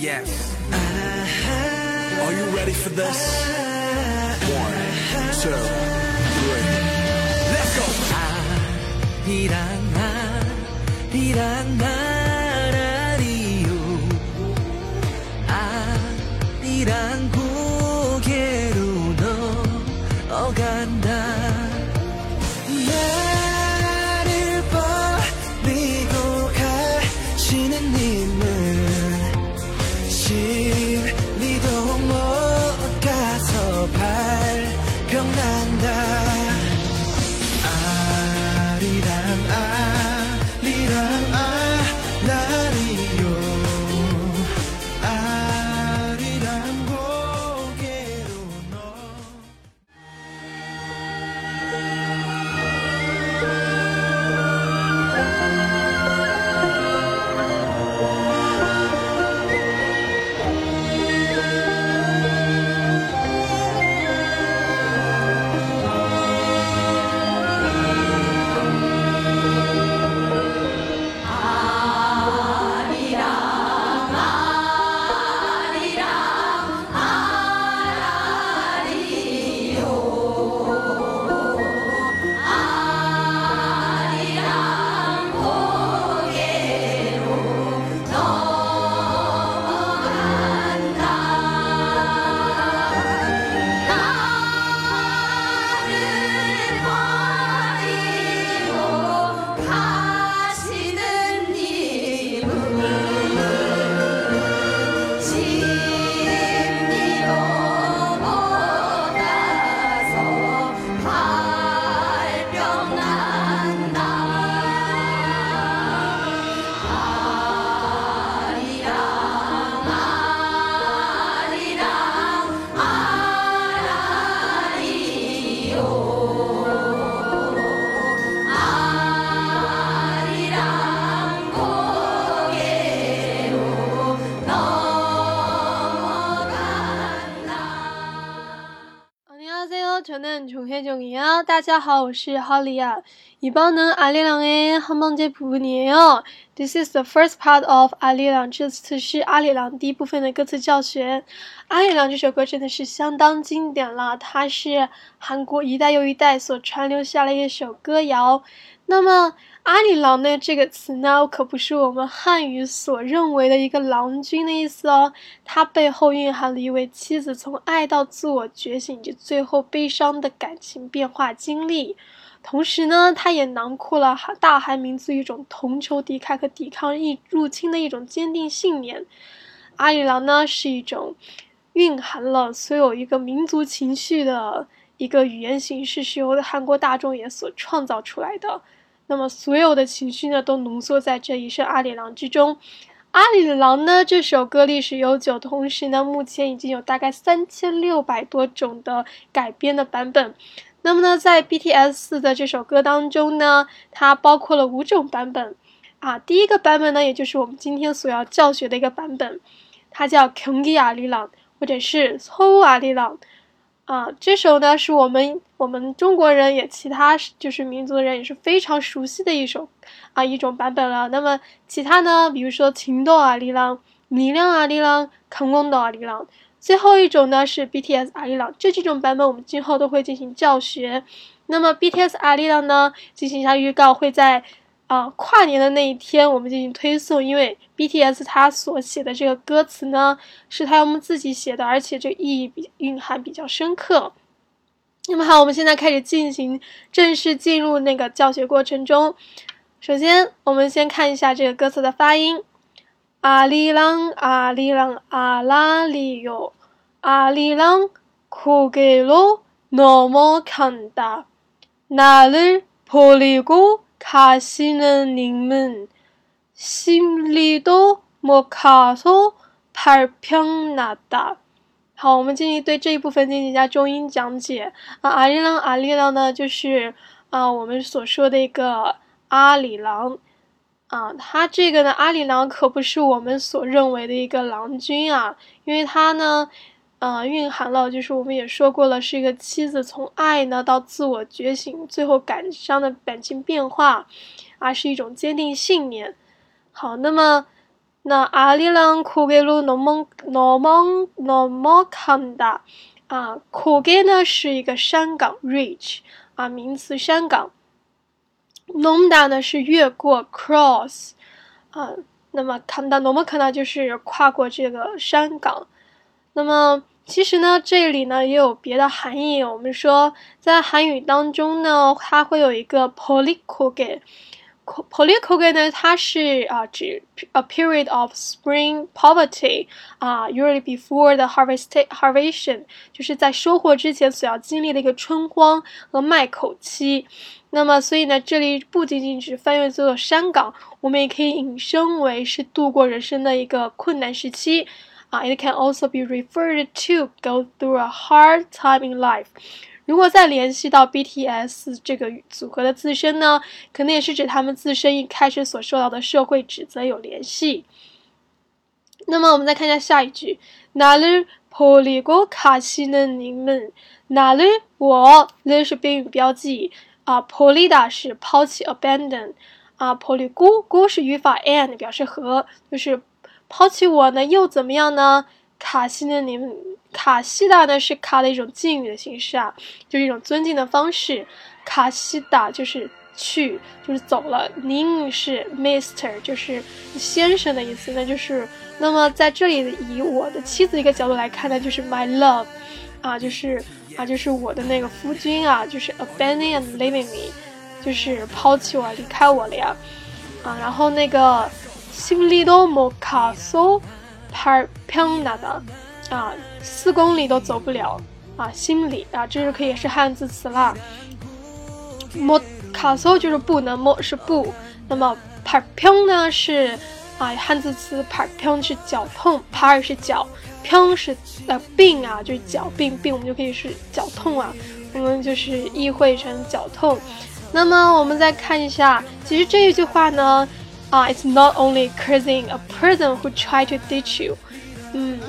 Yes. Are you ready for this? One, two, three. Let's go. 아리랑 아리랑 나라리요 아리랑 고개로 넘어간 아리 종혜종이야. 大家好，我是 Holly啊。이번은 아리랑의 한 번째 부분이에요. This is the first part of 阿里郎。这次是阿里郎第一部分的歌词教学。阿里郎这首歌真的是相当经典了，它是韩国一代又一代所传留下来的一首歌谣。 那么阿里郎呢这个词呢，可不是我们汉语所认为的一个郎君的意思哦，它背后蕴含了一位妻子从爱到自我觉醒以及最后悲伤的感情变化经历。同时呢，它也囊括了大韩民族一种同仇敌忾和抵抗入入侵的一种坚定信念。阿里郎呢是一种蕴含了所有一个民族情绪的一个语言形式，是由韩国大众也所创造出来的。那么所有的情绪呢都浓缩在这一首阿里郎之中阿里郎呢这首歌历史悠久同时呢目前已经有大概三千六百多种的改编的版本。那么呢在 bts 的这首歌当中呢它包括了五种版本。啊第一个版本呢也就是我们今天所要教学的一个版本它叫肯尼阿里郎或者是苏阿里郎啊，这首呢是我们我们中国人也其他就是民族的人也是非常熟悉的一首啊一种版本了。那么其他呢，比如说情窦阿里郎、米亮阿里郎、康公的阿里郎，最后一种呢是 BTS 阿里郎。这几种版本我们今后都会进行教学。那么 BTS 阿里郎呢，进行一下预告，会在啊跨年的那一天我们进行推送，因为 BTS 他所写的这个歌词呢，是他们自己写的，而且这个意义比蕴含比较深刻。那么好，我们现在开始进行正式进入那个教学过程中。首先，我们先看一下这个歌词的发音：阿里郎阿里郎阿拉里哟，阿里郎고개로넘어간다나를버리고 가시는 님은 심리도 못 가서 발병났다。好，我们进行对这一部分进行一下中英讲解啊。阿里郎，阿里郎呢，就是啊我们所说的一个阿里郎啊。他这个呢，阿里郎可不是我们所认为的一个郎君啊，因为他呢。 呃，蕴含了就是我们也说过了，是一个妻子从爱呢到自我觉醒，最后感伤的感情变化，啊，是一种坚定信念。好，那么 那阿里郎고개로넘어넘어넘어간다啊，고개呢是一个山岗 ridge 啊，名词山岗。넘다呢是越过 cross 啊，那么간다 넘어간다就是跨过这个山岗。那么 其实呢，这里呢也有别的含义。我们说在韩语当中呢，它会有一个 polikoge。polikoge 呢，它是啊指 a period of spring poverty 啊，usually before the harvest harvestion，就是在收获之前所要经历的一个春荒和麦口期。那么，所以呢，这里不仅仅只翻越这座山岗，我们也可以引申为是度过人生的一个困难时期。啊 it can also be referred to go through a hard time in life. 如果再联系到 BTS 这个组合的自身呢，可能也是指他们自身一开始所受到的社会指责有联系。那么我们再看一下下一句，哪里破里过卡西呢？你们哪里我？那是宾语标记啊，破里达是抛弃 abandon 啊，破里过过是语法 and 表示和，就是抛弃我呢又怎么样呢？卡西呢？你们卡西达呢是卡的一种敬语的形式啊，就是一种尊敬的方式。卡西达就是去，就是走了。您是 Mister，就是先生的意思。那就是，那么在这里以我的妻子一个角度来看呢，就是 My love，啊，就是啊，就是我的那个夫君啊，就是 abandoning and leaving me，就是抛弃我，离开我了呀。啊，然后那个心里都莫卡索。팔평나 다， 啊，四公里都走不了啊，心里啊，这是可以是汉字词啦。못卡서就是不能，못是不，那么팔평呢是啊汉字词，팔평是脚痛，팔是脚，평是呃病啊，就是脚病病，我们就可以是脚痛啊，我们就是意会成脚痛。那么我们再看一下，其实这一句话呢。 啊，It's not only cursing a person who try to ditch you，嗯，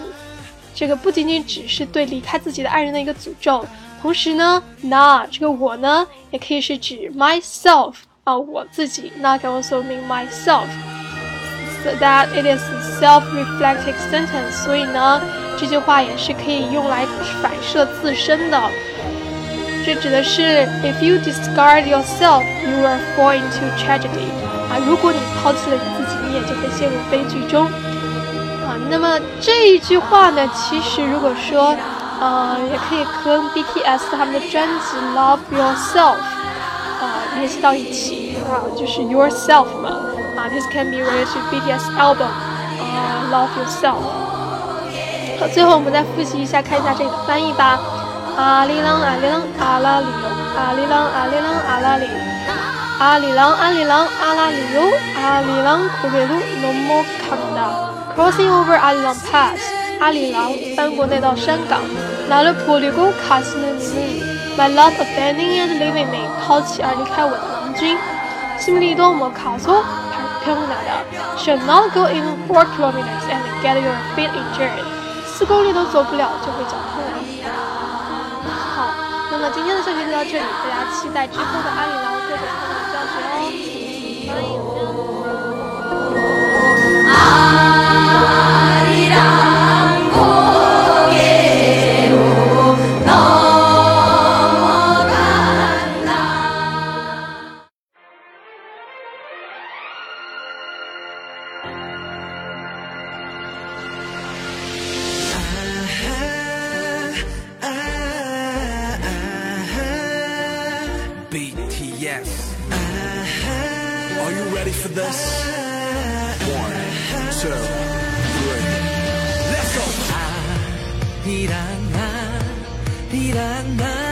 这个不仅仅只是对离开自己的爱人的一个诅咒，同时呢，那这个我呢，也可以是指 myself 啊，我自己，那 can also mean myself，so that it is a self-reflective sentence，所以呢，这句话也是可以用来反射自身的。这指的是 if you discard yourself，you will fall into tragedy。啊，如果你抛弃了你自己，你也就会陷入悲剧中。啊，那么这一句话呢，其实如果说，呃，也可以跟 BTS 他们的专辑《Love Yourself》啊联系到一起啊，就是 Yourself 嘛。啊，this can be related to BTS album 啊，《Love Yourself》。好，最后我们再复习一下，看一下这里的翻译吧。 阿里郎阿里郎阿拉里，阿里郎阿里郎阿拉里。阿里郎，阿里郎，阿拉里哟，阿里郎，고개로넘어간 다。 Crossing over 아리랑 Pass，阿里郎翻过那道山岗。나를버리고가시는님 My love abandoning and leaving me，抛弃而离开我的郎君。心里多么卡索，漂亮的。Should not go even four kilometers and get your feet injured。四公里都走不了就会脚痛。 那今天的教学就到这里，大家期待之后的阿里郎各种。BTS. Are you ready for this? One, two, three. Let's go. 아리랑 아리랑 말